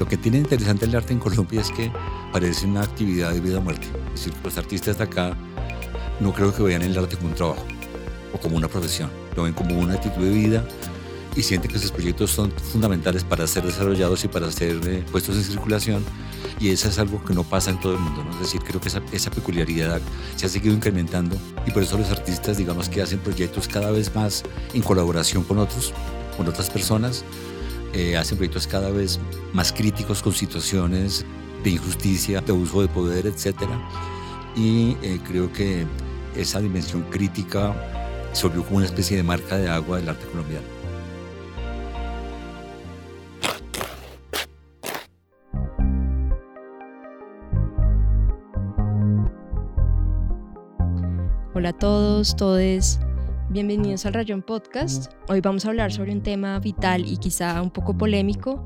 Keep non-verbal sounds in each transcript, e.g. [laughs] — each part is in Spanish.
Lo que tiene interesante el arte en Colombia es que parece una actividad de vida o muerte. Es decir, los artistas de acá no creo que vean el arte como un trabajo o como una profesión. Lo ven como una actitud de vida y sienten que sus proyectos son fundamentales para ser desarrollados y para ser eh, puestos en circulación. Y eso es algo que no pasa en todo el mundo. ¿no? Es decir, creo que esa, esa, peculiaridad se ha seguido incrementando y por eso los artistas, digamos que hacen proyectos cada vez más en colaboración con otros, con otras personas. Eh, hacen proyectos cada vez más críticos con situaciones de injusticia, de uso de poder, etc. Y eh, creo que esa dimensión crítica se volvió como una especie de marca de agua del arte colombiano. Hola a todos, todes. Bienvenidos al Rayón Podcast. Hoy vamos a hablar sobre un tema vital y quizá un poco polémico,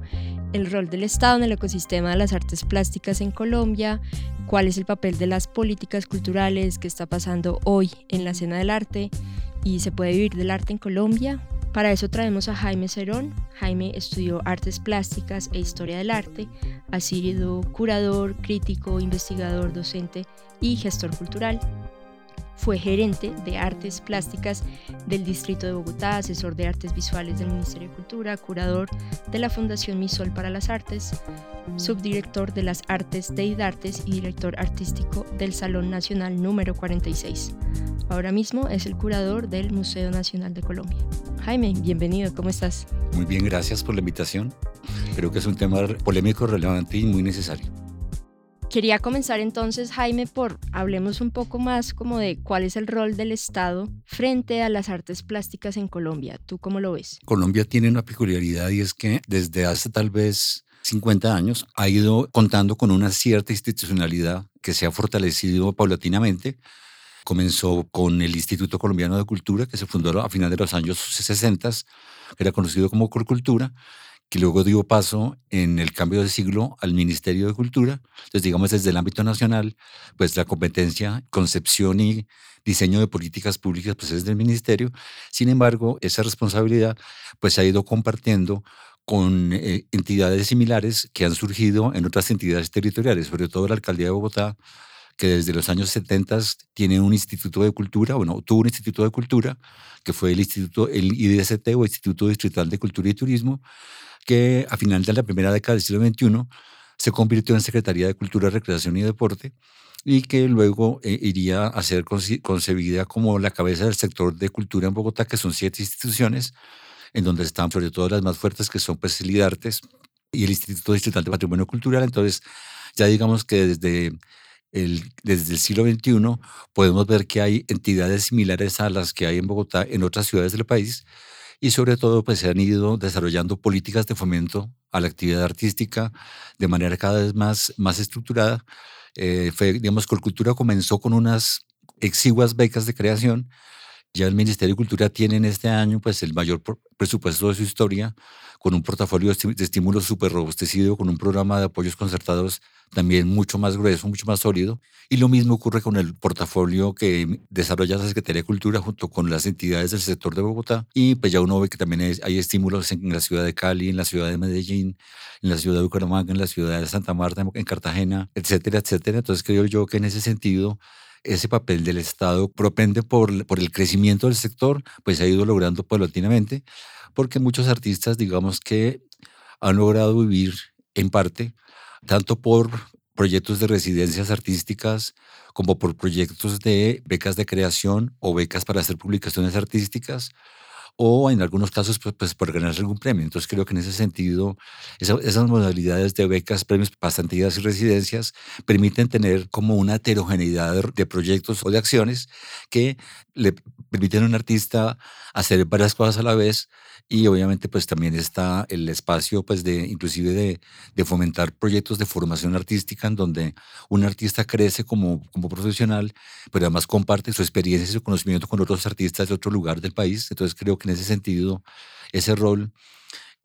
el rol del Estado en el ecosistema de las artes plásticas en Colombia, cuál es el papel de las políticas culturales, qué está pasando hoy en la escena del arte y se puede vivir del arte en Colombia. Para eso traemos a Jaime Cerón. Jaime estudió artes plásticas e historia del arte, ha sido curador, crítico, investigador, docente y gestor cultural. Fue gerente de artes plásticas del Distrito de Bogotá, asesor de artes visuales del Ministerio de Cultura, curador de la Fundación Misol para las Artes, subdirector de las Artes de IDARTES y director artístico del Salón Nacional número 46. Ahora mismo es el curador del Museo Nacional de Colombia. Jaime, bienvenido, ¿cómo estás? Muy bien, gracias por la invitación. Creo que es un tema polémico, relevante y muy necesario. Quería comenzar entonces, Jaime, por hablemos un poco más como de cuál es el rol del Estado frente a las artes plásticas en Colombia. ¿Tú cómo lo ves? Colombia tiene una peculiaridad y es que desde hace tal vez 50 años ha ido contando con una cierta institucionalidad que se ha fortalecido paulatinamente. Comenzó con el Instituto Colombiano de Cultura, que se fundó a finales de los años 60, que era conocido como Corcultura, que luego dio paso en el cambio de siglo al Ministerio de Cultura. Entonces, digamos, desde el ámbito nacional, pues la competencia, concepción y diseño de políticas públicas, pues es del Ministerio. Sin embargo, esa responsabilidad, pues se ha ido compartiendo con eh, entidades similares que han surgido en otras entidades territoriales, sobre todo la Alcaldía de Bogotá, que desde los años 70 tiene un instituto de cultura, bueno, tuvo un instituto de cultura, que fue el instituto, el IDST o Instituto Distrital de Cultura y Turismo, que a final de la primera década del siglo XXI se convirtió en Secretaría de Cultura, Recreación y Deporte y que luego eh, iría a ser concebida como la cabeza del sector de cultura en Bogotá, que son siete instituciones, en donde están sobre todo las más fuertes, que son pues el IDARTES y el Instituto Distrital de Patrimonio Cultural. Entonces, ya digamos que desde el, desde el siglo XXI podemos ver que hay entidades similares a las que hay en Bogotá en otras ciudades del país, y sobre todo pues se han ido desarrollando políticas de fomento a la actividad artística de manera cada vez más, más estructurada. Eh, fue, digamos, Colcultura comenzó con unas exiguas becas de creación. Ya el Ministerio de Cultura tiene en este año pues el mayor presupuesto de su historia, con un portafolio de estímulos súper robustecido, con un programa de apoyos concertados también mucho más grueso, mucho más sólido. Y lo mismo ocurre con el portafolio que desarrolla la Secretaría de Cultura junto con las entidades del sector de Bogotá. Y pues ya uno ve que también hay estímulos en la ciudad de Cali, en la ciudad de Medellín, en la ciudad de Bucaramanga, en la ciudad de Santa Marta, en Cartagena, etcétera, etcétera. Entonces creo yo que en ese sentido ese papel del Estado propende por, por el crecimiento del sector, pues se ha ido logrando paulatinamente, porque muchos artistas, digamos que han logrado vivir en parte tanto por proyectos de residencias artísticas como por proyectos de becas de creación o becas para hacer publicaciones artísticas o en algunos casos pues, pues por ganarse algún premio. Entonces creo que en ese sentido esas modalidades de becas, premios, pasantías y residencias permiten tener como una heterogeneidad de proyectos o de acciones que le permiten a un artista hacer varias cosas a la vez y obviamente pues también está el espacio pues de inclusive de, de, fomentar proyectos de formación artística en donde un artista crece como, como profesional, pero además comparte su experiencia y su conocimiento con otros artistas de otro lugar del país. Entonces creo que en ese sentido ese rol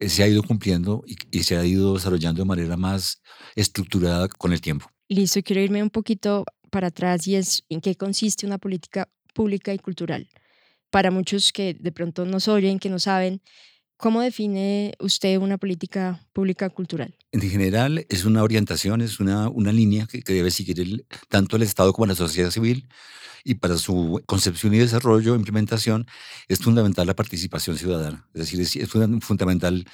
eh, se ha ido cumpliendo y, y se ha ido desarrollando de manera más estructurada con el tiempo. Listo, quiero irme un poquito para atrás y es en qué consiste una política pública y cultural para muchos que de pronto nos oyen, que no saben, ¿Cómo define usted una política pública cultural? En general, es una orientación, es una, una línea que, debe seguir tanto el Estado como la sociedad civil y para su concepción y desarrollo, implementación, es fundamental la participación ciudadana. Es decir, es, fundamental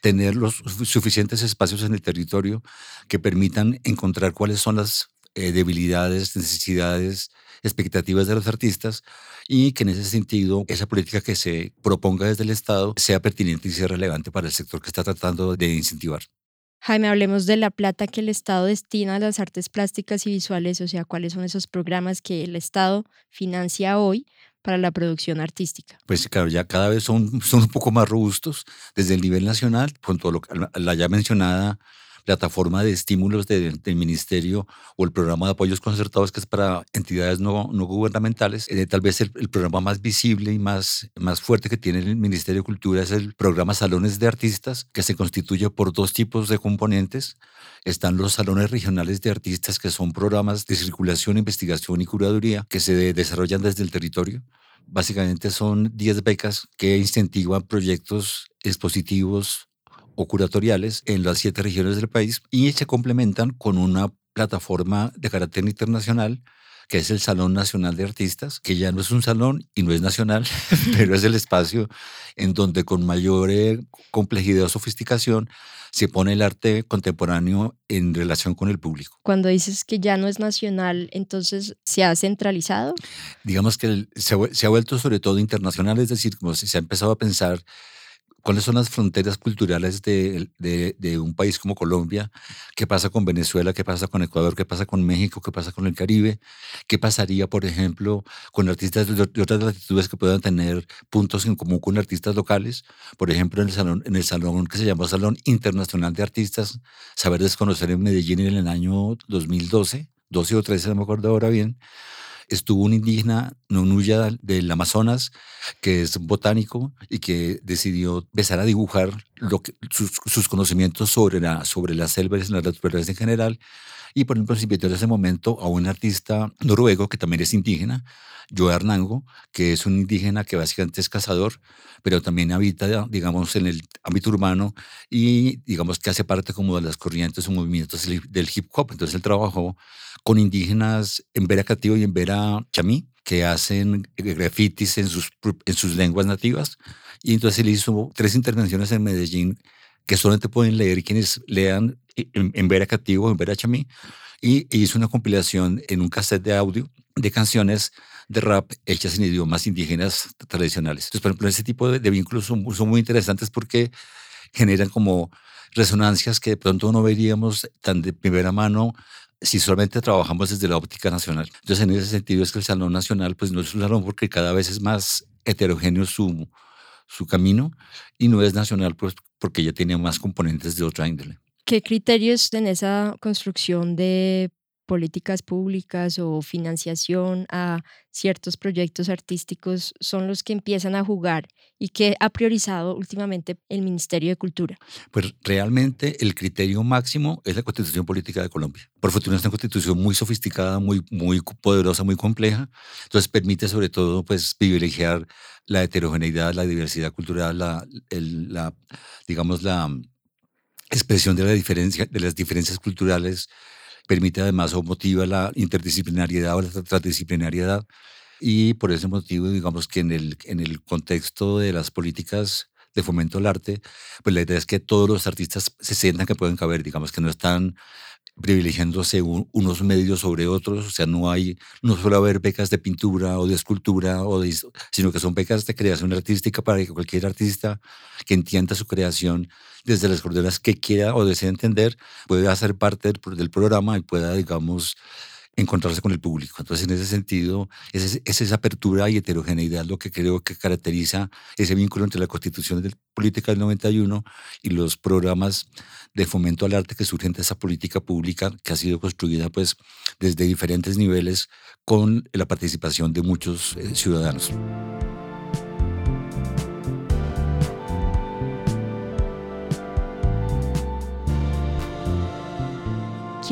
tener los suficientes espacios en el territorio que permitan encontrar cuáles son las eh, debilidades, necesidades, expectativas de los artistas y que en ese sentido esa política que se proponga desde el Estado sea pertinente y sea relevante para el sector que está tratando de incentivar. Jaime, hablemos de la plata que el Estado destina a las artes plásticas y visuales, o sea, cuáles son esos programas que el Estado financia hoy para la producción artística. Pues claro, ya cada vez son, son un poco más robustos desde el nivel nacional, con todo lo, la ya mencionada plataforma de estímulos del Ministerio o el programa de apoyos concertados que es para entidades no, no gubernamentales. Eh, tal vez el, programa más visible y más, más fuerte que tiene el Ministerio de Cultura es el programa Salones de Artistas, que se constituye por dos tipos de componentes. Están los salones regionales de artistas, que son programas de circulación, investigación y curaduría que se desarrollan desde el territorio. Básicamente son 10 becas que incentivan proyectos expositivos o curatoriales en las siete regiones del país y se complementan con una plataforma de carácter internacional que es el Salón Nacional de Artistas, que ya no es un salón y no es nacional, [laughs] pero es el espacio en donde con mayor eh, complejidad o sofisticación se pone el arte contemporáneo en relación con el público. Cuando dices que ya no es nacional, entonces se ha centralizado. Digamos que se, se ha vuelto sobre todo internacional, es decir, como se ha empezado a pensar cuáles son las fronteras culturales de, de, un país como Colombia, qué pasa con Venezuela, qué pasa con Ecuador, qué pasa con México, qué pasa con el Caribe, qué pasaría, por ejemplo, con artistas de, otras latitudes que puedan tener puntos en común con artistas locales, por ejemplo, en el salón, en el salón que se llama Salón Internacional de Artistas, Saber Desconocer en Medellín en el año 2012, 12 o 13, no me acuerdo ahora bien, estuvo un indígena, Nunuya del Amazonas, que es botánico y que decidió empezar a dibujar lo que, sus, conocimientos sobre, la, sobre las selvas y las naturalezas en general. Y por ejemplo, se invitó en ese momento a un artista noruego que también es indígena, Joe Arnango, que es un indígena que básicamente es cazador, pero también habita, digamos, en el ámbito urbano y, digamos, que hace parte como de las corrientes o movimientos del hip hop. Entonces él trabajó con indígenas en Vera Cativo y en Vera Chamí, que hacen grafitis en sus, en sus lenguas nativas. Y entonces él hizo tres intervenciones en Medellín que solamente pueden leer quienes lean en, en Vera Cativo, en Vera Chamí, y hizo una compilación en un cassette de audio de canciones de rap hechas en idiomas indígenas tradicionales. Entonces, por ejemplo, ese tipo de, vínculos son, son, muy interesantes porque generan como resonancias que de pronto no veríamos tan de primera mano si solamente trabajamos desde la óptica nacional. Entonces, en ese sentido es que el Salón Nacional pues no es un salón porque cada vez es más heterogéneo su, su camino y no es nacional pues porque ya tiene más componentes de otra índole. ¿Qué criterios en esa construcción de políticas públicas o financiación a ciertos proyectos artísticos son los que empiezan a jugar y que ha priorizado últimamente el Ministerio de Cultura? Pues realmente el criterio máximo es la Constitución Política de Colombia. Por fortuna es una constitución muy sofisticada, muy, muy poderosa, muy compleja. Entonces permite sobre todo pues privilegiar la heterogeneidad, la diversidad cultural, la, la digamos la expresión de la diferencia de las diferencias culturales permite además o motiva la interdisciplinariedad o la transdisciplinariedad. Y por ese motivo, digamos que en el, en el contexto de las políticas de fomento al arte, pues la idea es que todos los artistas se sientan que pueden caber, digamos que no están privilegiándose unos medios sobre otros, o sea, no hay, no suele haber becas de pintura o de escultura, o sino que son becas de creación artística para que cualquier artista que entienda su creación desde las coordenadas que quiera o desee entender, pueda hacer parte del, del programa y pueda, digamos, encontrarse con el público. Entonces, en ese sentido, es, es, esa apertura y heterogeneidad lo que creo que caracteriza ese vínculo entre la Constitución de Política del 91 y los programas de fomento al arte que surgen de esa política pública que ha sido construida pues desde diferentes niveles con la participación de muchos eh, ciudadanos.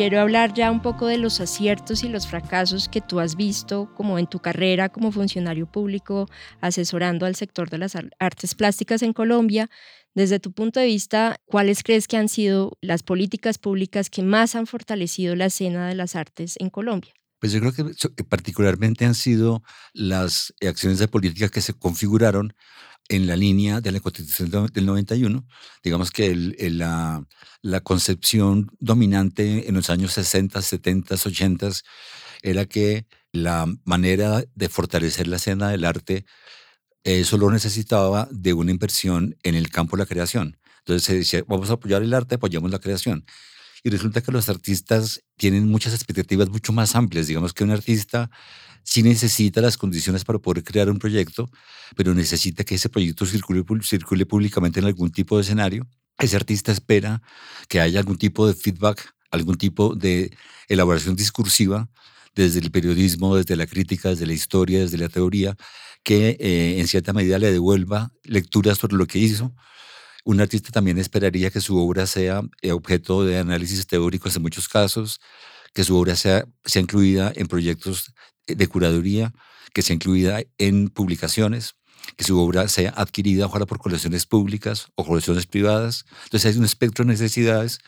Quiero hablar ya un poco de los aciertos y los fracasos que tú has visto como en tu carrera como funcionario público asesorando al sector de las artes plásticas en Colombia Desde tu punto de vista, ¿cuáles crees que han sido las políticas públicas que más han fortalecido la escena de las artes en Colombia? Pues yo creo que particularmente han sido las acciones de política que se configuraron en la línea de la Constitución del 91. Digamos que la, concepción dominante en los años 60, 70, 80 era que la manera de fortalecer la escena del arte solo necesitaba de una inversión en el campo de la creación. Entonces se decía, vamos a apoyar el arte, apoyamos la creación. Y resulta que los artistas tienen muchas expectativas mucho más amplias. Digamos que un artista sí necesita las condiciones para poder crear un proyecto, pero necesita que ese proyecto circule, circule públicamente en algún tipo de escenario. Ese artista espera que haya algún tipo de feedback, algún tipo de elaboración discursiva desde el periodismo, desde la crítica, desde la historia, desde la teoría, que eh, en cierta medida le devuelva lecturas sobre lo que hizo. Un artista también esperaría que su obra sea eh, objeto de análisis teóricos en muchos casos, que su obra sea, sea incluida en proyectos de curaduría, que sea incluida en publicaciones, que su obra sea adquirida ojalá por colecciones públicas o colecciones privadas. Entonces hay un espectro de necesidades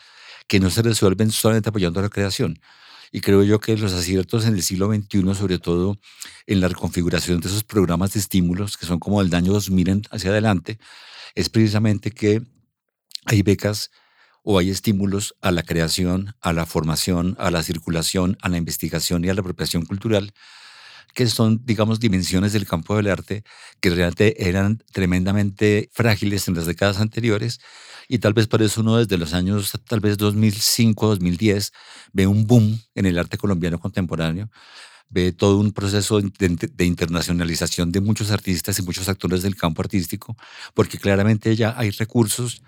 que no se resuelven solamente apoyando la creación, y creo yo que los aciertos en el siglo XXI, sobre todo en la reconfiguración de esos programas de estímulos, que son como el año 2000 hacia adelante, es precisamente que hay becas o hay estímulos a la creación, a la formación, a la circulación, a la investigación y a la apropiación cultural, que son, digamos, dimensiones del campo del arte que realmente eran tremendamente frágiles en las décadas anteriores y tal vez por eso uno desde los años tal vez 2005, 2010 ve un boom en el arte colombiano contemporáneo, ve todo un proceso de, internacionalización de muchos artistas y muchos actores del campo artístico, porque claramente ya hay recursos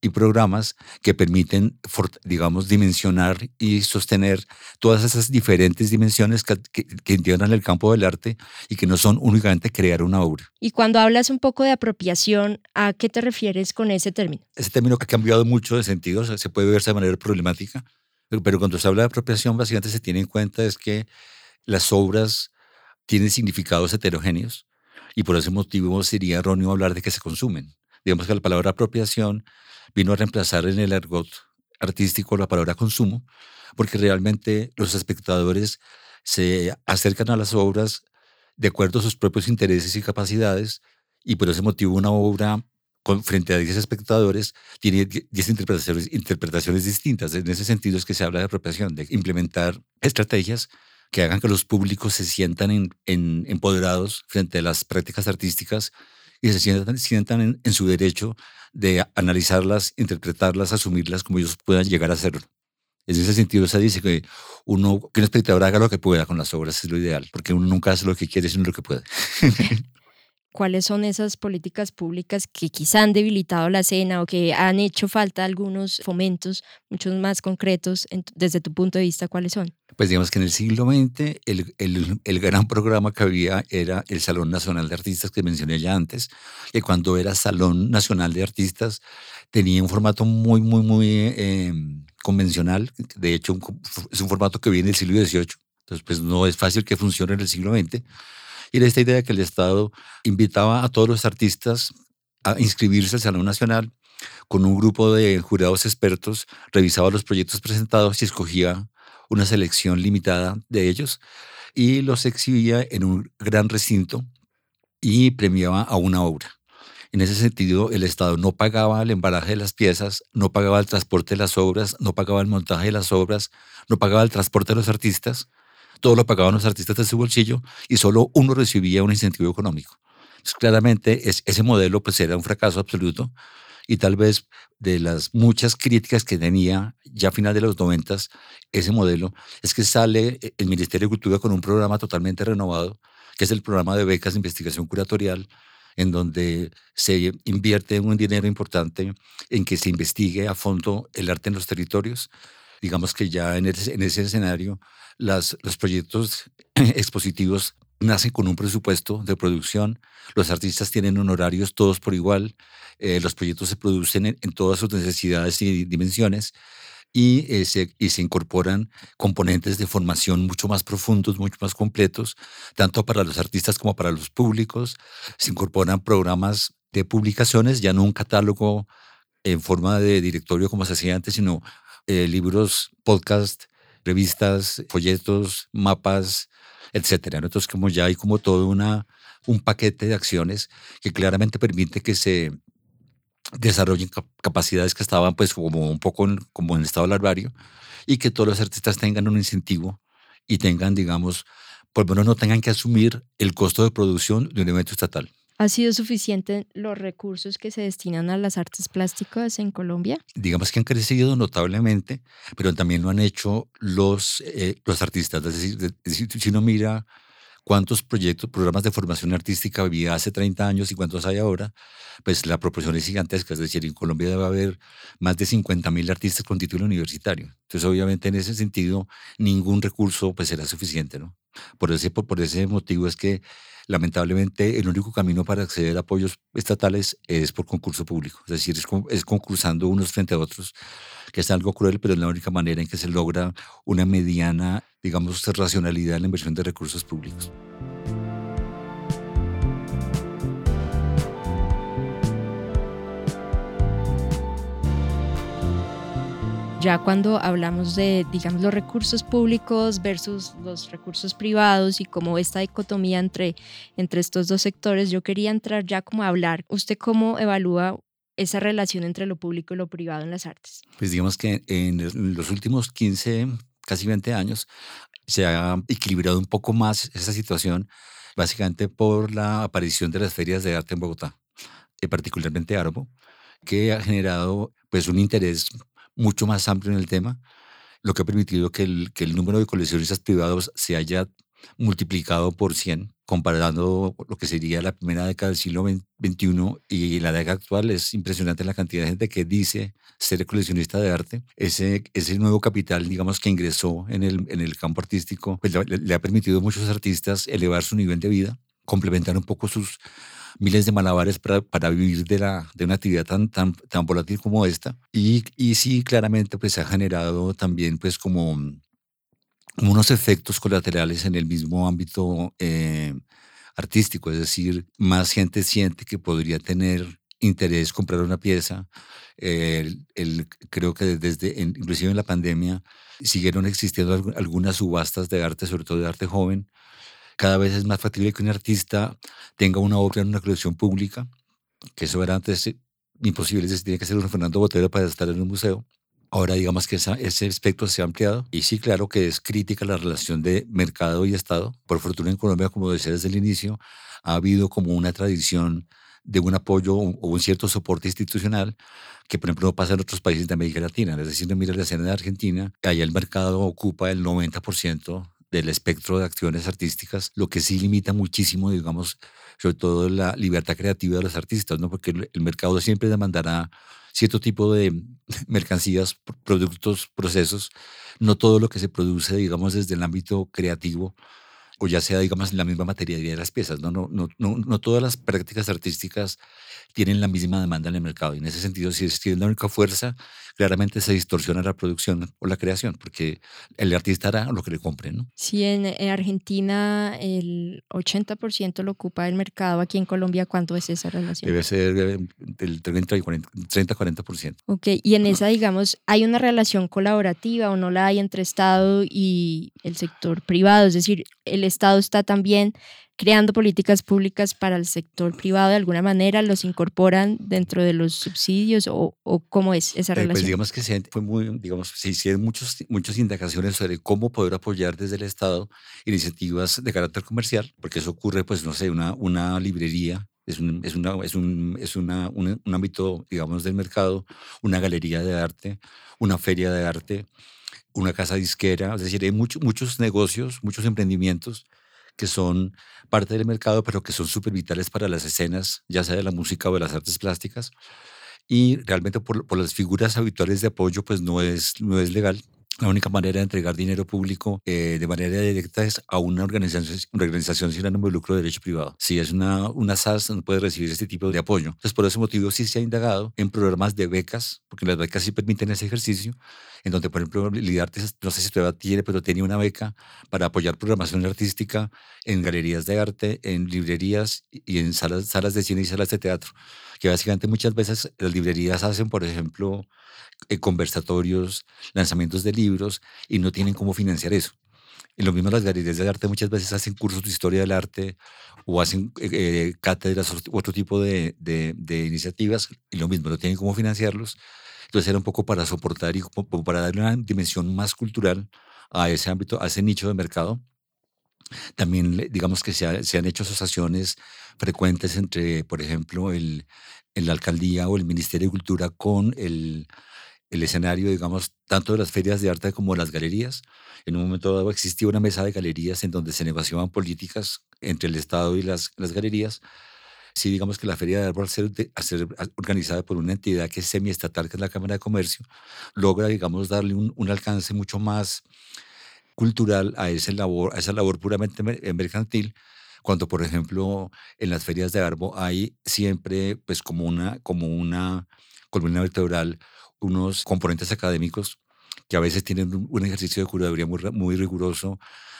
y programas que permiten, digamos, dimensionar y sostener todas esas diferentes dimensiones que, que, integran el campo del arte y que no son únicamente crear una obra. Y cuando hablas un poco de apropiación, ¿a qué te refieres con ese término? Ese término ha cambiado mucho de sentido, se puede verse de manera problemática, pero cuando se habla de apropiación, básicamente se tiene en cuenta es que las obras tienen significados heterogéneos y por ese motivo sería erróneo hablar de que se consumen. Digamos que la palabra apropiación vino a reemplazar en el argot artístico la palabra consumo, porque realmente los espectadores se acercan a las obras de acuerdo a sus propios intereses y capacidades, y por ese motivo una obra frente a 10 espectadores tiene 10 interpretaciones, distintas. En ese sentido es que se habla de apropiación, de implementar estrategias que hagan que los públicos se sientan en, empoderados frente a las prácticas artísticas y se sientan, sientan en, su derecho de analizarlas, interpretarlas, asumirlas como ellos puedan llegar a hacerlo. En ese sentido, se dice que uno, que un espectador haga lo que pueda con las obras, es lo ideal, porque uno nunca hace lo que quiere, sino lo que puede. [laughs] ¿Cuáles son esas políticas públicas que quizá han debilitado la escena o que han hecho falta algunos fomentos, muchos más concretos, desde tu punto de vista, cuáles son? Pues digamos que en el siglo XX el, el, el, gran programa que había era el Salón Nacional de Artistas que mencioné ya antes, que cuando era Salón Nacional de Artistas tenía un formato muy, muy, muy eh, convencional. De hecho, es un formato que viene del siglo XVIII. Entonces, pues no es fácil que funcione en el siglo XX. Y era esta idea de que el Estado invitaba a todos los artistas a inscribirse al Salón Nacional con un grupo de jurados expertos, revisaba los proyectos presentados y escogía una selección limitada de ellos y los exhibía en un gran recinto y premiaba a una obra. En ese sentido, el Estado no pagaba el embalaje de las piezas, no pagaba el transporte de las obras, no pagaba el montaje de las obras, no pagaba el transporte de los artistas, todo lo pagaban los artistas de su bolsillo y solo uno recibía un incentivo económico. claramente ese modelo pues era un fracaso absoluto y tal vez de las muchas críticas que tenía ya a final de los noventas ese modelo es que sale el Ministerio de Cultura con un programa totalmente renovado, que es el programa de becas de investigación curatorial, en donde se invierte un dinero importante en que se investigue a fondo el arte en los territorios. Digamos que ya en ese, en ese escenario las, los proyectos [clears throat] expositivos nacen con un presupuesto de producción, los artistas tienen honorarios todos por igual, eh, los proyectos se producen en, todas sus necesidades y dimensiones y, eh, se, y se incorporan componentes de formación mucho más profundos, mucho más completos, tanto para los artistas como para los públicos. Se incorporan programas de publicaciones, ya no un catálogo en forma de directorio como se hacía antes, sino eh, libros, podcast, revistas, folletos, mapas, etcétera. Entonces, como ya hay como todo una, un paquete de acciones que claramente permite que se desarrollen capacidades que estaban pues como un poco en, como en estado larvario y que todos los artistas tengan un incentivo y tengan, digamos, por lo menos no tengan que asumir el costo de producción de un evento estatal. ¿Ha sido suficiente los recursos que se destinan a las artes plásticas en Colombia? Digamos que han crecido notablemente, pero también lo han hecho los, eh, los artistas. Es decir, si uno mira cuántos proyectos, programas de formación artística había hace 30 años y cuántos hay ahora, pues la proporción es gigantesca. Es decir, en Colombia debe haber más de 50 mil artistas con título universitario. Entonces, obviamente, en ese sentido, ningún recurso pues será suficiente, ¿no? Por ese, por ese motivo es que lamentablemente el único camino para acceder a apoyos estatales es por concurso público, es decir, es, concursando unos frente a otros, que es algo cruel, pero es la única manera en que se logra una mediana, digamos, racionalidad en la inversión de recursos públicos. Ya cuando hablamos de, digamos, los recursos públicos versus los recursos privados y como esta dicotomía entre, entre estos dos sectores, yo quería entrar ya como a hablar. ¿Usted cómo evalúa esa relación entre lo público y lo privado en las artes? Pues digamos que en los últimos 15, casi 20 años, se ha equilibrado un poco más esa situación, básicamente por la aparición de las ferias de arte en Bogotá, eh, particularmente Arbo, que ha generado pues un interés mucho más amplio en el tema, lo que ha permitido que el, que el número de coleccionistas privados se haya multiplicado por 100, comparando lo que sería la primera década del siglo XXI y la década actual. Es impresionante la cantidad de gente que dice ser coleccionista de arte. Ese, ese nuevo capital, digamos, que ingresó en el, en el campo artístico, pues le, le ha permitido a muchos artistas elevar su nivel de vida, complementar un poco sus, miles de malabares para, para vivir de, la, de una actividad tan, tan, tan volátil como esta. Y, y sí, claramente, pues ha generado también, pues, como, unos efectos colaterales en el mismo ámbito eh, artístico, es decir, más gente siente que podría tener interés comprar una pieza. el, creo que desde, inclusive en la pandemia, siguieron existiendo algunas subastas de arte, sobre todo de arte joven, cada vez es más factible que un artista tenga una obra en una colección pública, que eso era antes eh, imposible, es decir, tiene que ser un Fernando Botero para estar en un museo. Ahora digamos que ese espectro se ha ampliado y sí, claro que es crítica la relación de mercado y Estado. Por fortuna en Colombia, como decía desde el inicio, ha habido como una tradición de un apoyo o un cierto soporte institucional que, por ejemplo, no pasa en otros países de América Latina. Es decir, mira la escena de Argentina, allá el mercado ocupa el 90% del espectro de acciones artísticas, lo que sí limita muchísimo, digamos, sobre todo la libertad creativa de los artistas, ¿no? Porque el mercado siempre demandará cierto tipo de [laughs] mercancías, productos, procesos, no todo lo que se produce, digamos, desde el ámbito creativo o ya sea, digamos, en la misma materialidad de las piezas. ¿no? No, no, no, no todas las prácticas artísticas tienen la misma demanda en el mercado. Y en ese sentido, si es la única fuerza, claramente se distorsiona la producción o la creación, porque el artista hará lo que le compre. ¿no? Sí, en, Argentina el 80% lo ocupa el mercado. Aquí en Colombia, ¿cuánto es esa relación? Debe ser eh, del 30-40%. Ok, y en esa, digamos, ¿hay una relación colaborativa o no la hay entre Estado y el sector privado? Es decir, el Estado está también creando políticas públicas para el sector privado de alguna manera, los incorporan dentro de los subsidios o, o cómo es esa relación? pues digamos que se, fue muy, digamos, se hicieron muchos, muchas indagaciones sobre cómo poder apoyar desde el Estado iniciativas de carácter comercial, porque eso ocurre, pues no sé, una, una librería es, un, es, una, es, un, es una, un, un, ámbito, digamos, del mercado, una galería de arte, una feria de arte, una casa disquera, es decir, hay muchos muchos negocios, muchos emprendimientos que son parte del mercado, pero que son súper vitales para las escenas, ya sea de la música o de las artes plásticas. Y realmente por, por, las figuras habituales de apoyo, pues no es, no es legal. La única manera de entregar dinero público eh, de manera directa es a una organización, una organización sin ánimo de lucro de derecho privado. Si es una, una SAS, no puede recibir este tipo de apoyo. Entonces, por ese motivo sí se ha indagado en programas de becas, porque las becas sí permiten ese ejercicio, en donde, por ejemplo, Lidartes, no sé si todavía tiene, pero tenía una beca para apoyar programación artística en galerías de arte, en librerías y en salas, salas de cine y salas de teatro, que básicamente muchas veces las librerías hacen, por ejemplo, conversatorios, lanzamientos de libros y no tienen cómo financiar eso. Y lo mismo las galerías de arte muchas veces hacen cursos de historia del arte o hacen eh, eh, cátedras o otro tipo de, de, iniciativas y lo mismo, no tienen cómo financiarlos. Entonces era un poco para soportar y para darle una dimensión más cultural a ese ámbito, a ese nicho de mercado. También digamos que se, se han hecho asociaciones frecuentes entre, por ejemplo, el, la alcaldía o el Ministerio de Cultura con el, el escenario, digamos, tanto de las ferias de arte como de las galerías. En un momento dado existía una mesa de galerías en donde se negociaban políticas entre el Estado y las, las galerías. Sí, digamos que la feria de arte, al ser, organizada por una entidad que es semiestatal, que es la Cámara de Comercio, logra, digamos, darle un, un alcance mucho más cultural a, ese labor, a esa labor puramente mercantil, cuando, por ejemplo, en las ferias de Arbo hay siempre, pues, como una, como una columna vertebral unos componentes académicos que a veces tienen un ejercicio de curaduría muy, riguroso,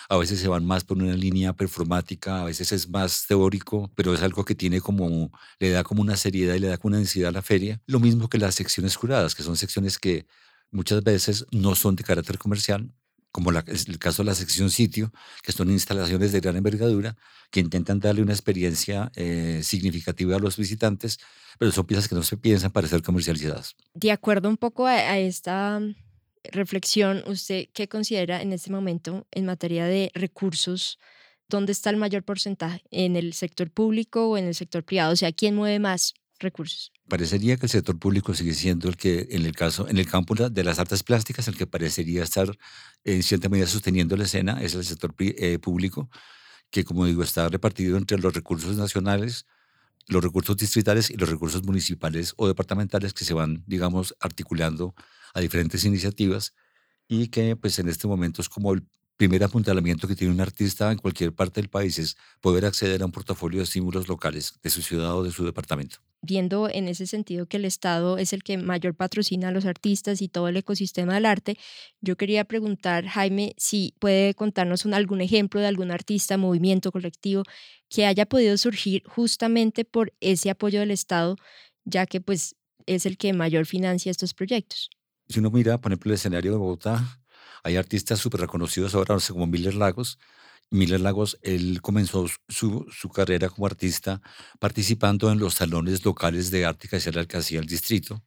a veces se van más por una línea performática, a veces es más teórico, pero es algo que tiene como, le da como una seriedad y le da como una densidad a la feria. Lo mismo que las secciones curadas, que son secciones que muchas veces no son de carácter comercial, como la, es el caso de la sección sitio, que son instalaciones de gran envergadura, que intentan darle una experiencia eh, significativa a los visitantes, pero son piezas que no se piensan para ser comercializadas. De acuerdo un poco a, esta reflexión, ¿usted qué considera en este momento en materia de recursos? ¿Dónde está el mayor porcentaje? ¿En el sector público o en el sector privado? O sea, ¿quién mueve más recursos? Parecería que el sector público sigue siendo el que, en el caso, en el campo de las artes plásticas, el que parecería estar en cierta medida sosteniendo la escena es el sector eh, público, que como digo, está repartido entre los recursos nacionales, los recursos distritales y los recursos municipales o departamentales que se van, digamos, articulando a diferentes iniciativas y que pues en este momento es como el primer apuntalamiento que tiene un artista en cualquier parte del país es poder acceder a un portafolio de estímulos locales de su ciudad o de su departamento. Viendo en ese sentido que el Estado es el que mayor patrocina a los artistas y todo el ecosistema del arte, yo quería preguntar, Jaime, si puede contarnos algún ejemplo de algún artista, movimiento colectivo que haya podido surgir justamente por ese apoyo del Estado, ya que pues es el que mayor financia estos proyectos. Si uno mira, por ejemplo, el escenario de Bogotá, hay artistas súper reconocidos ahora, como Miller Lagos. Miller Lagos, él comenzó su, su, carrera como artista participando en los salones locales de arte que hacía, que hacía el distrito.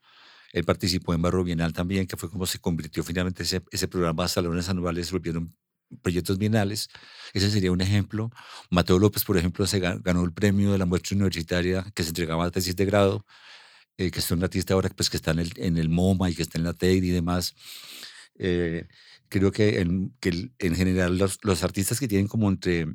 Él participó en Barro Bienal también, que fue como se convirtió finalmente ese, ese programa, salones anuales, volvieron proyectos bienales. Ese sería un ejemplo. Mateo López, por ejemplo, se ganó el premio de la muestra universitaria que se entregaba a tesis de grado, eh, que es un artista ahora pues, que está en el, en el MoMA y que está en la TED y demás. Eh, creo que en, que en general los, los, artistas que tienen como entre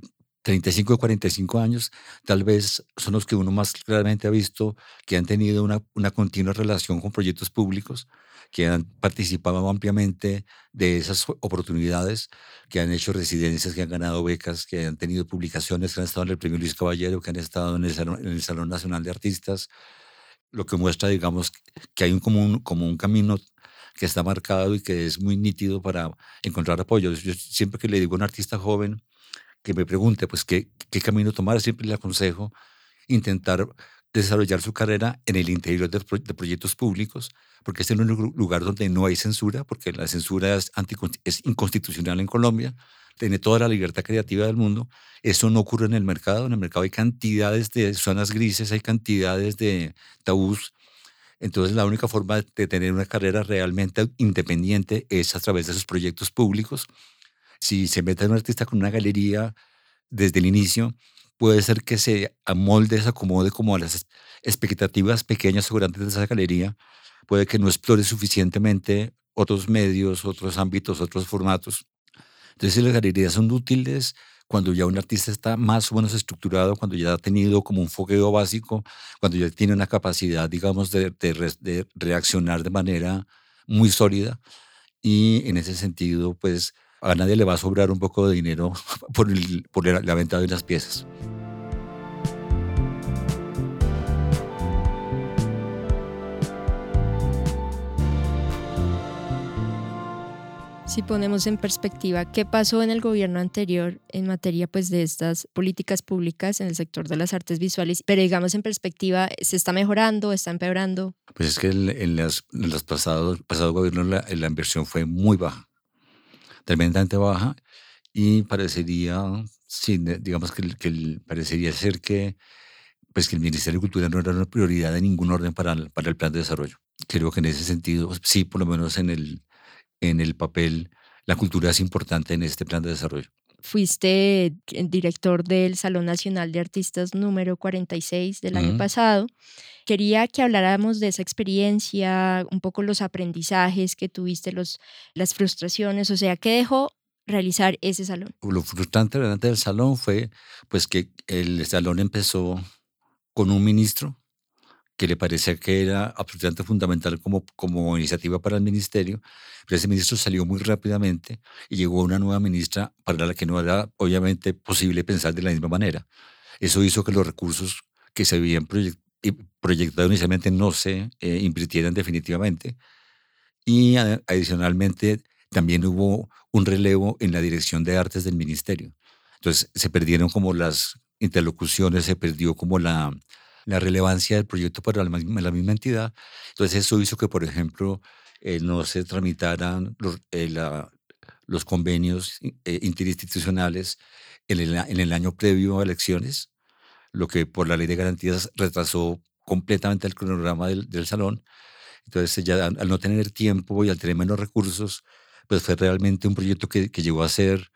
35 y 45 años, tal vez son los que uno más claramente ha visto que han tenido una, una continua relación con proyectos públicos, que han participado ampliamente de esas oportunidades, que han hecho residencias, que han ganado becas, que han tenido publicaciones, que han estado en el Premio Luis Caballero, que han estado en el Salón, en el Salón Nacional de Artistas, lo que muestra, digamos, que hay un, como, un, como un camino que está marcado y que es muy nítido para encontrar apoyo. Yo siempre que le digo a un artista joven que me pregunte, pues, qué, qué camino tomar, siempre le aconsejo intentar desarrollar su carrera en el interior de, proyectos públicos, porque es el único lugar donde no hay censura, porque la censura es, es inconstitucional en Colombia, tiene toda la libertad creativa del mundo. Eso no ocurre en el mercado. En el mercado hay cantidades de zonas grises, hay cantidades de tabús entonces la única forma de tener una carrera realmente independiente es a través de esos proyectos públicos. Si se mete un artista con una galería desde el inicio, puede ser que se amolde, se acomode como a las expectativas pequeñas o grandes de esa galería. Puede que no explore suficientemente otros medios, otros ámbitos, otros formatos. Entonces las galerías son útiles cuando ya un artista está más o menos estructurado, cuando ya ha tenido como un fogueo básico, cuando ya tiene una capacidad, digamos, de, reaccionar de manera muy sólida y en ese sentido, pues a nadie le va a sobrar un poco de dinero [laughs] por, la venta de unas piezas. Si ponemos en perspectiva qué pasó en el gobierno anterior en materia pues de estas políticas públicas en el sector de las artes visuales, pero digamos en perspectiva, ¿se está mejorando, está empeorando? Pues es que en, los pasados, pasados gobiernos la, inversión fue muy baja, tremendamente baja, y parecería, sí, digamos que, que parecería ser que, pues que el Ministerio de Cultura no era una prioridad de ningún orden para para el plan de desarrollo. Creo que en ese sentido, sí, por lo menos en el, en el papel, la cultura es importante en este plan de desarrollo. Fuiste director del Salón Nacional de Artistas número 46 del año pasado. Quería que habláramos de esa experiencia, un poco los aprendizajes que tuviste, los, las frustraciones, o sea, ¿qué dejó realizar ese salón? Lo frustrante del salón fue pues que el salón empezó con un ministro que le parecía que era absolutamente fundamental como, como iniciativa para el ministerio, pero ese ministro salió muy rápidamente y llegó una nueva ministra para la que no era obviamente posible pensar de la misma manera. Eso hizo que los recursos que se habían proyectado inicialmente no se eh, invirtieran definitivamente y adicionalmente también hubo un relevo en la dirección de artes del ministerio. Entonces se perdieron como las interlocuciones, se perdió como la, la relevancia del proyecto para la, la misma entidad. Entonces eso hizo que, por ejemplo, eh, no se tramitaran los, eh, los convenios eh, interinstitucionales en el, en el, año previo a elecciones, lo que por la ley de garantías retrasó completamente el cronograma del, del salón. Entonces ya al no tener tiempo y al tener menos recursos, pues fue realmente un proyecto que, que llegó a ser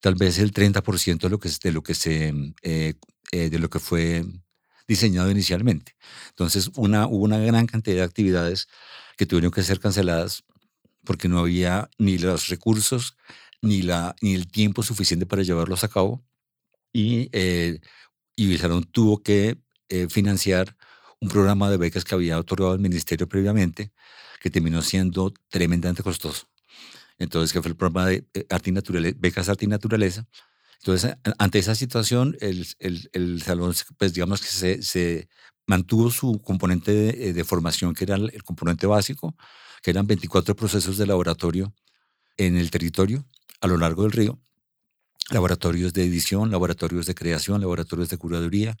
tal vez el 30% de lo que, de lo que, se, de lo que fue diseñado inicialmente. Entonces, hubo una gran cantidad de actividades que tuvieron que ser canceladas porque no había ni los recursos ni, el tiempo suficiente para llevarlos a cabo. Y, eh, tuvo que eh, financiar un programa de becas que había otorgado el ministerio previamente, que terminó siendo tremendamente costoso. Entonces, que fue el programa de eh, becas Arte y Naturaleza, entonces, ante esa situación, el, el, el salón, pues digamos que se, mantuvo su componente de, de, formación, que era el componente básico, que eran 24 procesos de laboratorio en el territorio a lo largo del río, laboratorios de edición, laboratorios de creación, laboratorios de curaduría,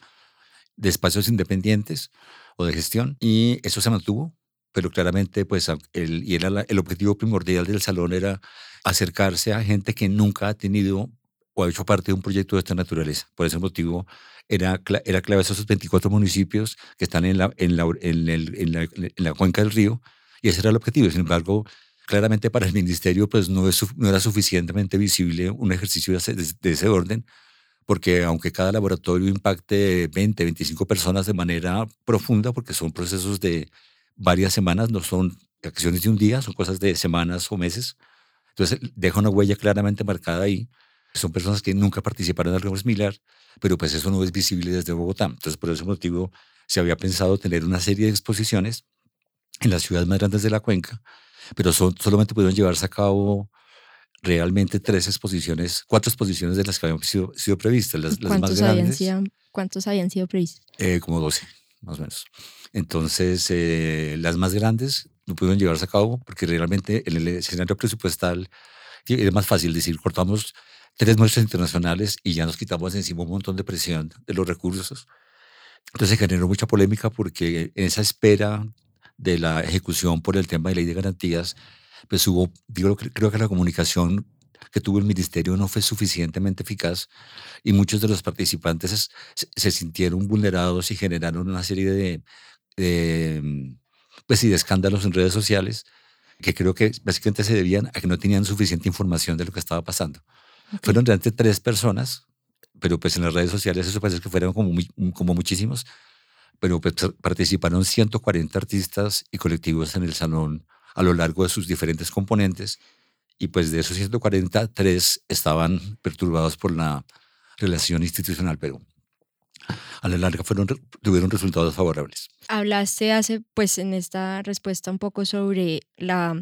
de espacios independientes o de gestión, y eso se mantuvo, pero claramente, pues, el, y era el objetivo primordial del salón era acercarse a gente que nunca ha tenido o ha hecho parte de un proyecto de esta naturaleza. Por ese motivo, era, era clave esos 24 municipios que están en la, en, la, en, el, en, la, en la cuenca del río, y ese era el objetivo. Sin embargo, claramente para el ministerio pues no, es, no era suficientemente visible un ejercicio de ese, de ese, orden, porque aunque cada laboratorio impacte 20, 25 personas de manera profunda, porque son procesos de varias semanas, no son acciones de un día, son cosas de semanas o meses, entonces deja una huella claramente marcada ahí son personas que nunca participaron en algo similar, pero pues eso no es visible desde Bogotá. Entonces, por ese motivo, se había pensado tener una serie de exposiciones en las ciudades más grandes de la cuenca, pero son, solamente pudieron llevarse a cabo realmente tres exposiciones, cuatro exposiciones de las que habían sido, sido previstas. Las, las más grandes. Habían ¿Cuántos habían sido previstos? Eh, como 12, más o menos. Entonces, eh, las más grandes no pudieron llevarse a cabo porque realmente en el escenario presupuestal es más fácil decir, cortamos tres muestras internacionales y ya nos quitamos encima un montón de presión de los recursos. Entonces generó mucha polémica porque en esa espera de la ejecución por el tema de ley de garantías, pues hubo, digo, creo que la comunicación que tuvo el ministerio no fue suficientemente eficaz y muchos de los participantes se, sintieron vulnerados y generaron una serie de, de, pues, de escándalos en redes sociales que creo que básicamente se debían a que no tenían suficiente información de lo que estaba pasando. Fueron realmente tres personas, pero pues en las redes sociales eso parece que fueron como, como muchísimos, pero pues participaron 140 artistas y colectivos en el salón a lo largo de sus diferentes componentes y pues de esos 140, tres estaban perturbados por la relación institucional, pero a la larga fueron, tuvieron resultados favorables. Hablaste hace, pues en esta respuesta un poco sobre la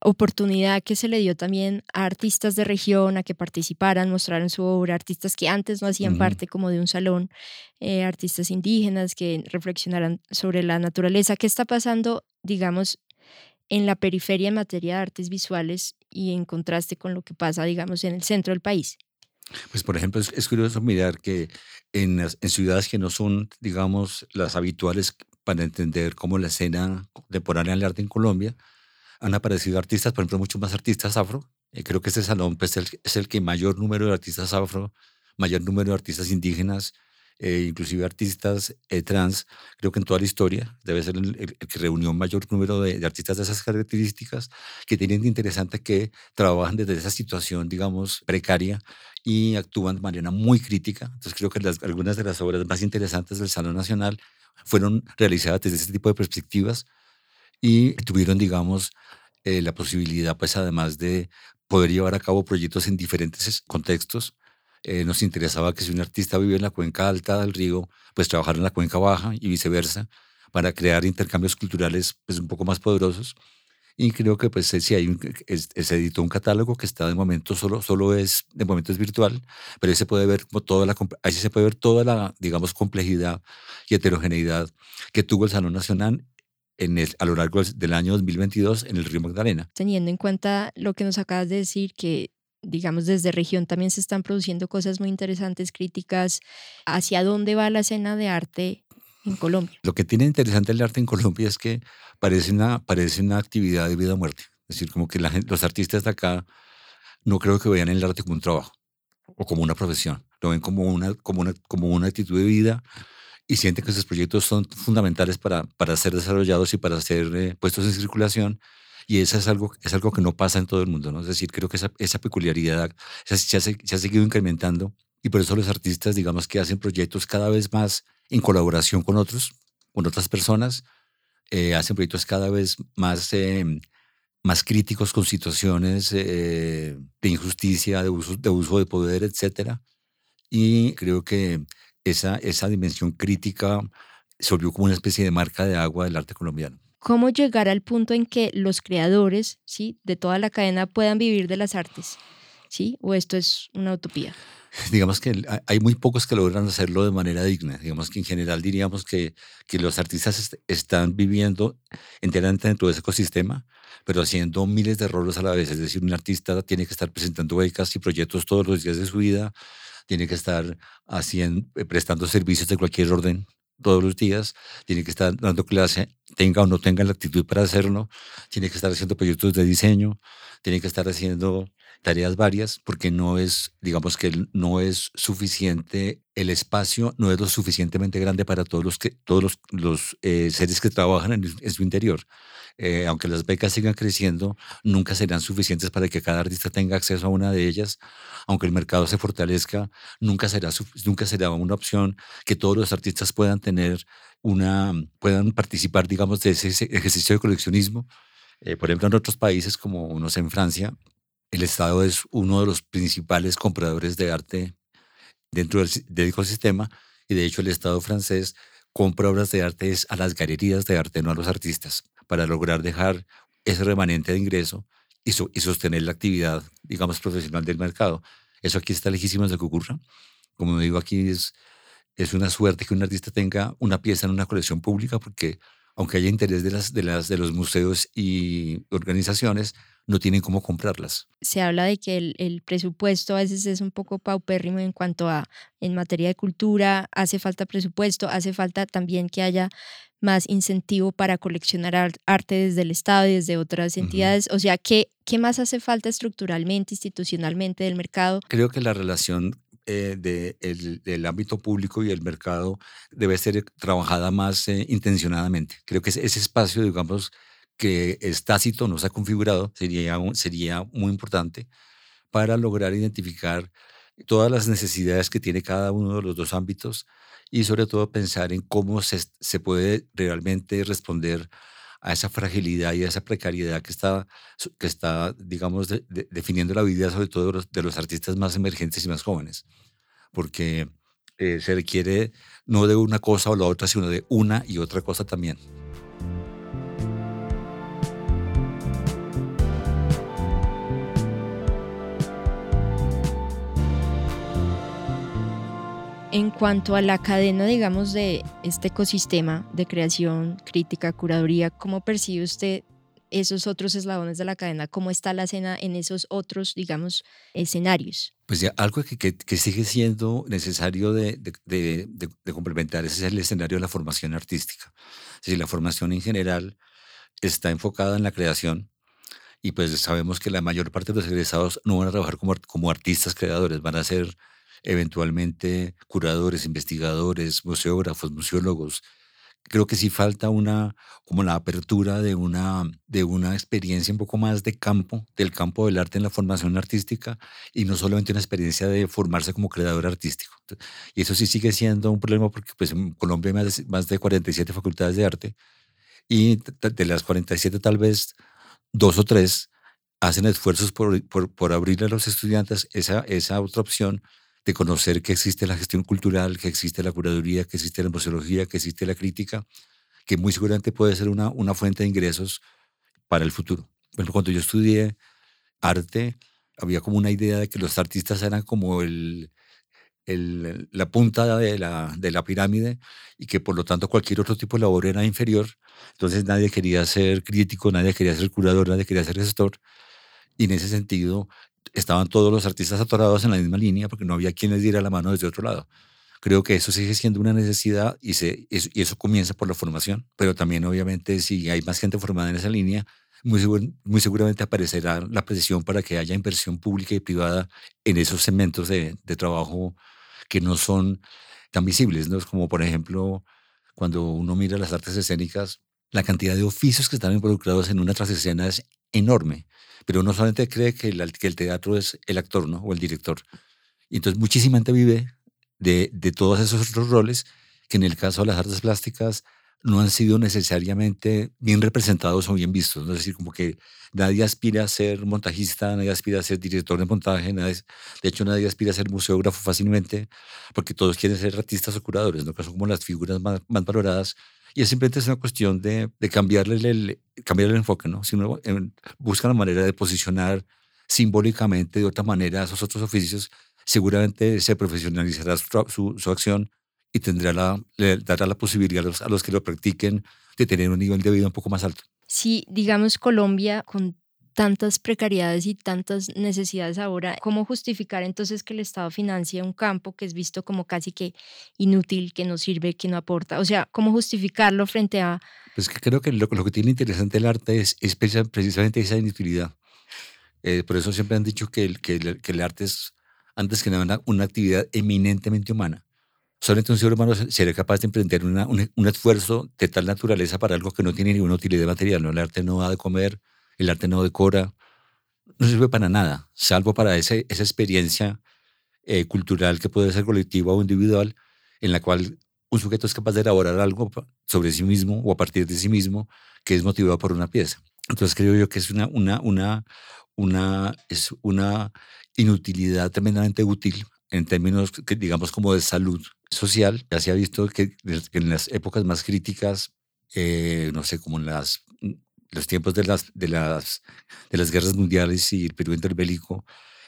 oportunidad que se le dio también a artistas de región a que participaran, mostraran su obra, artistas que antes no hacían parte como de un salón, eh, artistas indígenas que reflexionaran sobre la naturaleza. ¿Qué está pasando, digamos, en la periferia en materia de artes visuales y en contraste con lo que pasa, digamos, en el centro del país? Pues, por ejemplo, es, curioso mirar que en, en, ciudades que no son, digamos, las habituales para entender cómo la escena contemporánea del arte en Colombia, han aparecido artistas, por ejemplo, muchos más artistas afro. Eh, creo que este salón pues, es el que mayor número de artistas afro, mayor número de artistas indígenas, eh, inclusive artistas eh, trans, creo que en toda la historia debe ser el, que reunió un mayor número de, artistas de esas características que tienen de interesante que trabajan desde esa situación, digamos, precaria y actúan de manera muy crítica. Entonces creo que algunas de las obras más interesantes del Salón Nacional fueron realizadas desde ese tipo de perspectivas y tuvieron, digamos, eh, la posibilidad, pues además de poder llevar a cabo proyectos en diferentes contextos, eh, nos interesaba que si un artista vive en la cuenca alta del río, pues trabajar en la cuenca baja y viceversa, para crear intercambios culturales pues, un poco más poderosos. Y creo que pues sí, hay un, se editó un catálogo que está de momento solo, solo es, de momento es virtual, pero ahí se puede ver toda la, ahí se puede ver toda la, digamos, complejidad y heterogeneidad que tuvo el Salón Nacional en el, a lo largo del año 2022 en el río Magdalena. Teniendo en cuenta lo que nos acabas de decir, que digamos, desde región también se están produciendo cosas muy interesantes, críticas hacia dónde va la escena de arte en Colombia. Lo que tiene interesante el arte en Colombia es que parece una, parece una actividad de vida o muerte. Es decir, como que la gente, los artistas de acá no creo que vean el arte como un trabajo o como una profesión. Lo ven como una, como una, como una actitud de vida y sienten que sus proyectos son fundamentales para, para ser desarrollados y para ser eh, puestos en circulación y eso es algo, es algo que no pasa en todo el mundo, ¿no? Es decir, creo que esa, esa peculiaridad se, se, se, ha seguido incrementando y por eso los artistas, digamos, que hacen proyectos cada vez más en colaboración con otros, con otras personas, eh, hacen proyectos cada vez más, eh, más críticos con situaciones eh, de injusticia, de uso, de uso de poder, etc. Y creo que esa, esa dimensión crítica se volvió como una especie de marca de agua del arte colombiano cómo llegar al punto en que los creadores ¿sí? de toda la cadena puedan vivir de las artes, ¿sí? ¿O esto es una utopía? [laughs] Digamos que hay muy pocos que logran hacerlo de manera digna. Digamos que en general diríamos que, que los artistas están viviendo enteramente dentro de ese ecosistema, pero haciendo miles de roles a la vez. Es decir, un artista tiene que estar presentando becas y proyectos todos los días de su vida, tiene que estar haciendo, eh, prestando servicios de cualquier orden todos los días, tiene que estar dando clase, tenga o no tenga la actitud para hacerlo, tiene que estar haciendo proyectos de diseño, tiene que estar haciendo tareas varias, porque no es, digamos que no es suficiente, el espacio no es lo suficientemente grande para todos los, que, todos los, los eh, seres que trabajan en, su interior. Eh, aunque las becas sigan creciendo, nunca serán suficientes para que cada artista tenga acceso a una de ellas. Aunque el mercado se fortalezca, nunca será, nunca será una opción que todos los artistas puedan tener una, puedan participar, digamos, de ese ejercicio de coleccionismo. Eh, por ejemplo, en otros países como unos en Francia, el Estado es uno de los principales compradores de arte dentro del, ecosistema y de hecho el Estado francés compra obras de arte a las galerías de arte, no a los artistas, para lograr dejar ese remanente de ingreso y, sostener la actividad, digamos, profesional del mercado. Eso aquí está lejísimo de que ocurra. Como digo, aquí es, es una suerte que un artista tenga una pieza en una colección pública porque aunque haya interés de, las, de, las, de los museos y organizaciones, no tienen cómo comprarlas. Se habla de que el, presupuesto a veces es un poco paupérrimo en cuanto a, en materia de cultura, hace falta presupuesto, hace falta también que haya más incentivo para coleccionar arte desde el Estado y desde otras entidades. O sea, ¿qué, ¿qué más hace falta estructuralmente, institucionalmente del mercado? Creo que la relación eh, del ámbito público y el mercado debe ser trabajada más eh, intencionadamente. Creo que ese, espacio, digamos, que es tácito, no se ha configurado, sería, sería muy importante para lograr identificar todas las necesidades que tiene cada uno de los dos ámbitos y sobre todo pensar en cómo se, se puede realmente responder a esa fragilidad y a esa precariedad que está, que está digamos, definiendo la vida sobre todo de los, artistas más emergentes y más jóvenes. Porque eh, se requiere no de una cosa o la otra, sino de una y otra cosa también. En cuanto a la cadena, digamos, de este ecosistema de creación, crítica, curaduría, ¿cómo percibe usted esos otros eslabones de la cadena? ¿Cómo está la escena en esos otros, digamos, escenarios? Pues algo que, sigue siendo necesario de, complementar es el escenario de la formación artística. Si la formación en general está enfocada en la creación, y pues sabemos que la mayor parte de los egresados no van a trabajar como artistas creadores, van a ser eventualmente curadores, investigadores, museógrafos, museólogos, creo que sí falta una, como la apertura de una, de una experiencia un poco más de campo, del campo del arte en la formación artística y no solamente una experiencia de formarse como creador artístico. Y eso sí sigue siendo un problema porque pues, en Colombia hay más de, más de 47 facultades de arte y de las 47 tal vez dos o tres hacen esfuerzos por, por, por abrirle a los estudiantes esa, esa otra opción de conocer que existe la gestión cultural, que existe la curaduría, que existe la museología, que existe la crítica, que muy seguramente puede ser una, una fuente de ingresos para el futuro. Bueno, cuando yo estudié arte, había como una idea de que los artistas eran como el, el, la punta de la, de la pirámide y que por lo tanto cualquier otro tipo de labor era inferior. Entonces nadie quería ser crítico, nadie quería ser curador, nadie quería ser gestor. Y en ese sentido, estaban todos los artistas atorados en la misma línea porque no había quien les diera la mano desde otro lado. Creo que eso sigue siendo una necesidad y, se, y eso comienza por la formación, pero también obviamente si hay más gente formada en esa línea, muy, muy seguramente aparecerá la presión para que haya inversión pública y privada en esos segmentos de, de trabajo que no son tan visibles, ¿no? como por ejemplo cuando uno mira las artes escénicas, la cantidad de oficios que están involucrados en una trasescena es enorme pero uno solamente cree que el, que el teatro es el actor ¿no? o el director. Y entonces muchísima gente vive de, de todos esos otros roles que en el caso de las artes plásticas no han sido necesariamente bien representados o bien vistos. Es decir, como que nadie aspira a ser montajista, nadie aspira a ser director de montaje, nadie, de hecho nadie aspira a ser museógrafo fácilmente, porque todos quieren ser artistas o curadores, ¿no? que son como las figuras más, valoradas y es simplemente una cuestión de, de cambiarle, el, cambiarle el enfoque, ¿no? Si uno busca la manera de posicionar simbólicamente de otra manera esos otros oficios, seguramente se profesionalizará su, su, acción y tendrá la, le dará la posibilidad a los, a los que lo practiquen de tener un nivel de vida un poco más alto. Si, digamos, Colombia, con tantas precariedades y tantas necesidades ahora, ¿cómo justificar entonces que el Estado financie un campo que es visto como casi que inútil, que no sirve, que no aporta? O sea, ¿cómo justificarlo frente a... Pues que creo que lo, lo que tiene interesante el arte es, es precisamente esa inutilidad. Eh, por eso siempre han dicho que el, que el, que el arte es, antes que nada, una, actividad eminentemente humana. Solamente un ser humano sería capaz de emprender una, un, un, esfuerzo de tal naturaleza para algo que no tiene ninguna utilidad material. ¿no? El arte no da de comer, el arte no decora, no sirve para nada, salvo para ese, esa experiencia eh, cultural que puede ser colectiva o individual, en la cual un sujeto es capaz de elaborar algo sobre sí mismo o a partir de sí mismo que es motivado por una pieza. Entonces creo yo que es una, una, una, una, es una inutilidad tremendamente útil en términos, que, digamos, como de salud social. Ya se ha visto que, en las épocas más críticas, eh, no sé, como en las los tiempos de las, de las, de las guerras mundiales y el periodo interbélico,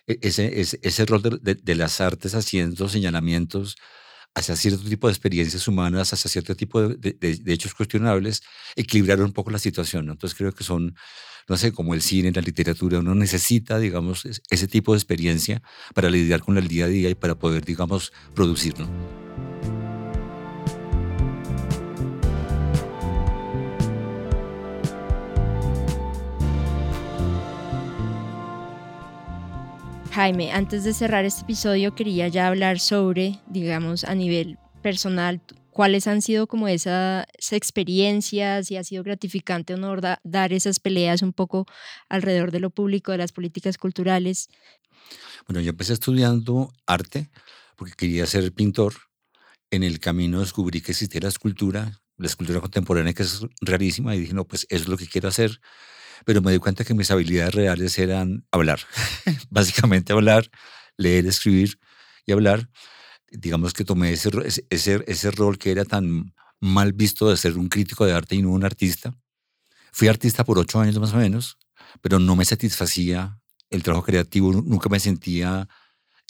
e, ese, ese, ese rol de, de, las artes haciendo señalamientos hacia cierto tipo de experiencias humanas, hacia cierto tipo de, de hechos cuestionables, equilibraron un poco la situación. Entonces creo que son, no sé, como el cine, la literatura, uno necesita, digamos, ese tipo de experiencia para lidiar con el día a día y para poder, digamos, producirlo. Jaime, antes de cerrar este episodio quería ya hablar sobre, digamos, a nivel personal, cuáles han sido como esas experiencias, si ha sido gratificante o no dar esas peleas un poco alrededor de lo público, de las políticas culturales. Bueno, yo empecé estudiando arte porque quería ser pintor. En el camino descubrí que existía la escultura, la escultura contemporánea que es rarísima y dije, no, pues eso es lo que quiero hacer pero me di cuenta que mis habilidades reales eran hablar, [laughs] básicamente hablar, leer, escribir y hablar. Digamos que tomé ese, ese, ese rol que era tan mal visto de ser un crítico de arte y no un artista. Fui artista por ocho años más o menos, pero no me satisfacía el trabajo creativo, nunca me sentía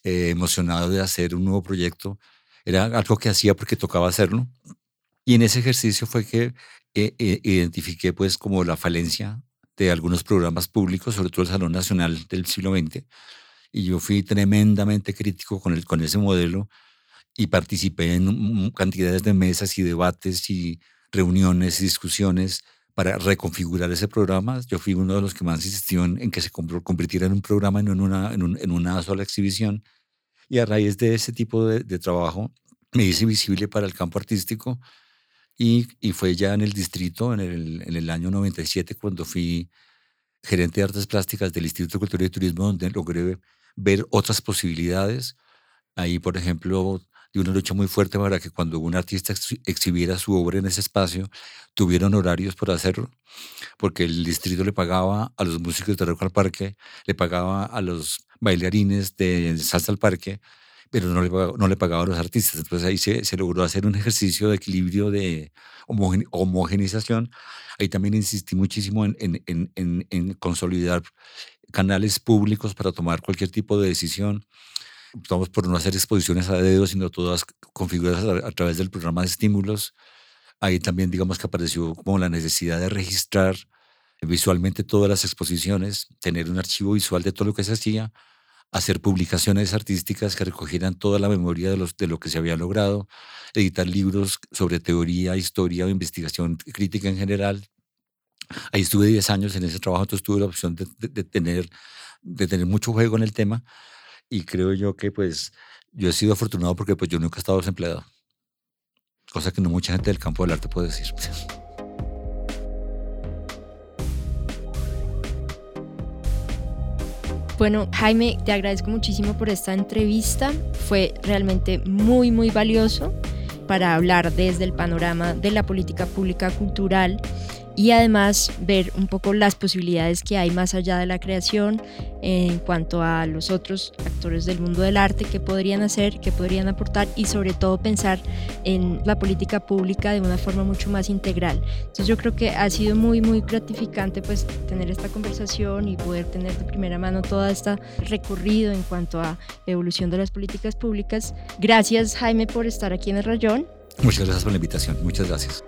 eh, emocionado de hacer un nuevo proyecto. Era algo que hacía porque tocaba hacerlo. Y en ese ejercicio fue que eh, eh, identifiqué pues como la falencia de algunos programas públicos, sobre todo el Salón Nacional del siglo XX, y yo fui tremendamente crítico con, el, con ese modelo y participé en cantidades de mesas y debates y reuniones y discusiones para reconfigurar ese programa. Yo fui uno de los que más insistió en, que se convirtiera en un programa, no en una, en, una sola exhibición. Y a raíz de ese tipo de, de, trabajo me hice visible para el campo artístico y, y fue ya en el distrito, en el, en el año 97, cuando fui gerente de artes plásticas del Instituto de Cultura y Turismo, donde logré ver otras posibilidades. Ahí, por ejemplo, de una lucha muy fuerte para que cuando un artista exhibiera su obra en ese espacio, tuvieran horarios por hacerlo, porque el distrito le pagaba a los músicos de rock al parque, le pagaba a los bailarines de salsa al parque, pero no le, pagaba, no le pagaba a los artistas. Entonces ahí se, se logró hacer un ejercicio de equilibrio, de homogenización. Ahí también insistí muchísimo en, en, en, en consolidar canales públicos para tomar cualquier tipo de decisión. Estamos por no hacer exposiciones a dedo, sino todas configuradas a, través del programa de estímulos. Ahí también, digamos que apareció como la necesidad de registrar visualmente todas las exposiciones, tener un archivo visual de todo lo que se hacía, hacer publicaciones artísticas que recogieran toda la memoria de, los, de lo que se había logrado, editar libros sobre teoría, historia o investigación crítica en general, Ahí estuve 10 años en ese trabajo, entonces tuve la opción de, tener, de tener mucho juego en el tema y creo yo que pues yo he sido afortunado porque pues yo nunca he estado desempleado, cosa que no mucha gente del campo del arte puede decir. Bueno, Jaime, te agradezco muchísimo por esta entrevista. Fue realmente muy, muy valioso para hablar desde el panorama de la política pública cultural y además ver un poco las posibilidades que hay más allá de la creación en cuanto a los otros actores del mundo del arte que podrían hacer, que podrían aportar y sobre todo pensar en la política pública de una forma mucho más integral. Entonces yo creo que ha sido muy muy gratificante pues tener esta conversación y poder tener de primera mano todo este recorrido en cuanto a evolución de las políticas públicas. Gracias Jaime por estar aquí en el Rayón. Muchas gracias por la invitación, muchas gracias.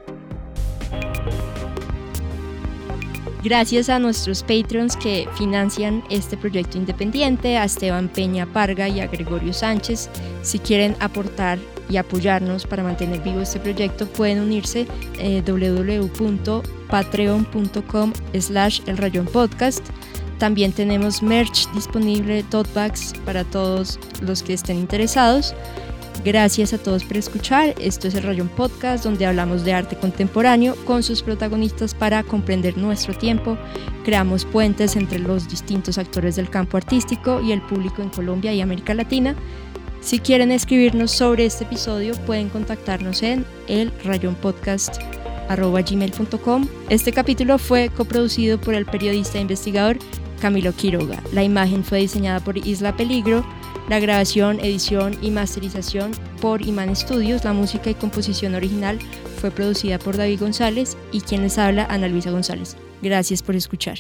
Gracias a nuestros Patreons que financian este proyecto independiente, a Esteban Peña Parga y a Gregorio Sánchez. Si quieren aportar y apoyarnos para mantener vivo este proyecto, pueden unirse eh, www.patreon.com slash el rayón podcast. También tenemos merch disponible, tote para todos los que estén interesados. Gracias a todos por escuchar. Esto es el Rayón Podcast, donde hablamos de arte contemporáneo con sus protagonistas para comprender nuestro tiempo. Creamos puentes entre los distintos actores del campo artístico y el público en Colombia y América Latina. Si quieren escribirnos sobre este episodio, pueden contactarnos en el gmail.com. Este capítulo fue coproducido por el periodista e investigador Camilo Quiroga. La imagen fue diseñada por Isla Peligro. La grabación, edición y masterización por Iman Studios, la música y composición original fue producida por David González y quien les habla, Ana Luisa González. Gracias por escuchar.